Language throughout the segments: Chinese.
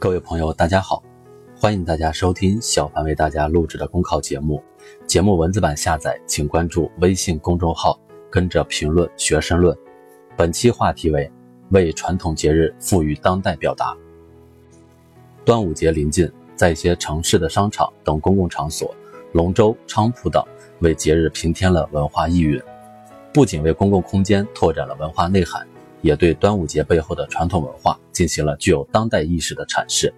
各位朋友，大家好，欢迎大家收听小凡为大家录制的公考节目。节目文字版下载，请关注微信公众号，跟着评论学申论。本期话题为为传统节日赋予当代表达。端午节临近，在一些城市的商场等公共场所，龙舟、菖蒲等为节日平添了文化意蕴，不仅为公共空间拓展了文化内涵。也对端午节背后的传统文化进行了具有当代意识的阐释，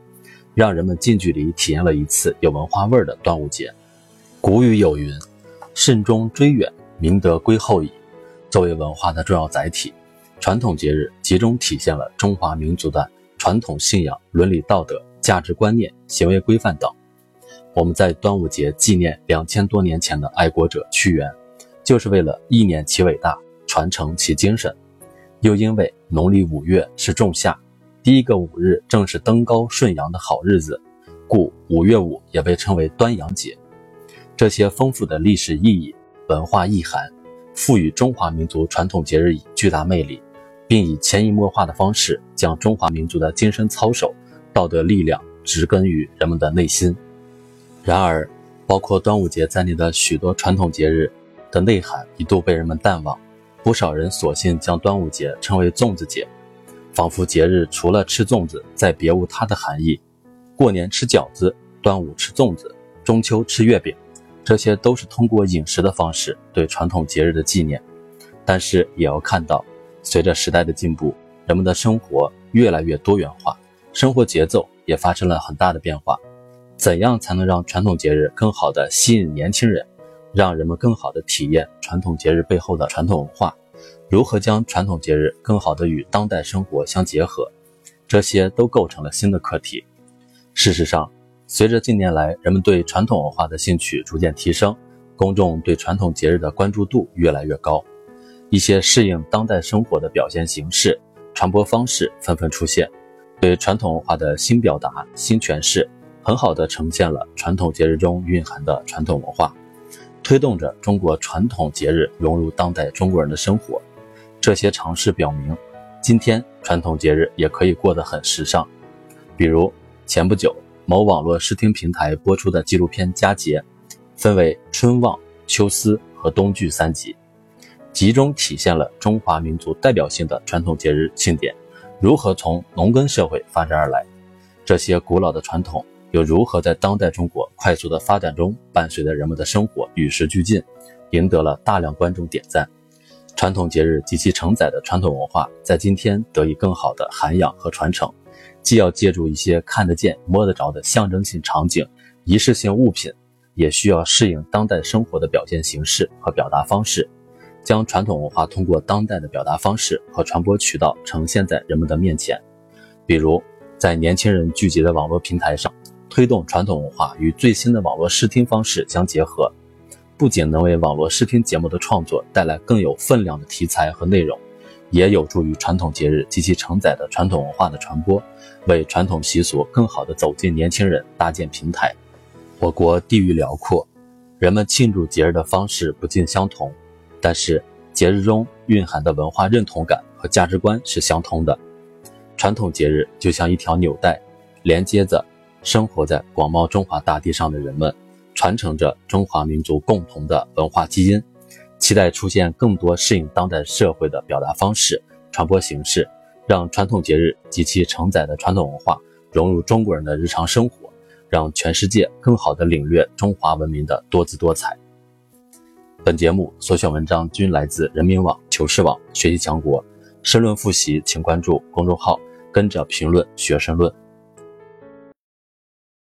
让人们近距离体验了一次有文化味儿的端午节。古语有云：“慎终追远，明德归后矣。”作为文化的重要载体，传统节日集中体现了中华民族的传统信仰、伦理道德、价值观念、行为规范等。我们在端午节纪念两千多年前的爱国者屈原，就是为了纪念其伟大，传承其精神。又因为农历五月是仲夏，第一个五日正是登高顺阳的好日子，故五月五也被称为端阳节。这些丰富的历史意义、文化意涵，赋予中华民族传统节日以巨大魅力，并以潜移默化的方式将中华民族的精神操守、道德力量植根于人们的内心。然而，包括端午节在内的许多传统节日的内涵一度被人们淡忘。不少人索性将端午节称为粽子节，仿佛节日除了吃粽子，再别无它的含义。过年吃饺子，端午吃粽子，中秋吃月饼，这些都是通过饮食的方式对传统节日的纪念。但是也要看到，随着时代的进步，人们的生活越来越多元化，生活节奏也发生了很大的变化。怎样才能让传统节日更好地吸引年轻人？让人们更好地体验传统节日背后的传统文化，如何将传统节日更好地与当代生活相结合，这些都构成了新的课题。事实上，随着近年来人们对传统文化的兴趣逐渐提升，公众对传统节日的关注度越来越高，一些适应当代生活的表现形式、传播方式纷纷出现，对传统文化的新表达、新诠释，很好地呈现了传统节日中蕴含的传统文化。推动着中国传统节日融入当代中国人的生活，这些尝试表明，今天传统节日也可以过得很时尚。比如前不久某网络视听平台播出的纪录片《佳节》，分为春望、秋思和冬聚三集，集中体现了中华民族代表性的传统节日庆典如何从农耕社会发展而来，这些古老的传统。又如何在当代中国快速的发展中，伴随着人们的生活与时俱进，赢得了大量观众点赞？传统节日及其承载的传统文化，在今天得以更好的涵养和传承，既要借助一些看得见、摸得着的象征性场景、仪式性物品，也需要适应当代生活的表现形式和表达方式，将传统文化通过当代的表达方式和传播渠道呈现在人们的面前。比如，在年轻人聚集的网络平台上。推动传统文化与最新的网络视听方式相结合，不仅能为网络视听节目的创作带来更有分量的题材和内容，也有助于传统节日及其承载的传统文化的传播，为传统习俗更好地走进年轻人搭建平台。我国地域辽阔，人们庆祝节日的方式不尽相同，但是节日中蕴含的文化认同感和价值观是相通的。传统节日就像一条纽带，连接着。生活在广袤中华大地上的人们，传承着中华民族共同的文化基因，期待出现更多适应当代社会的表达方式、传播形式，让传统节日及其承载的传统文化融入中国人的日常生活，让全世界更好地领略中华文明的多姿多彩。本节目所选文章均来自人民网、求是网、学习强国。申论复习，请关注公众号，跟着评论学申论。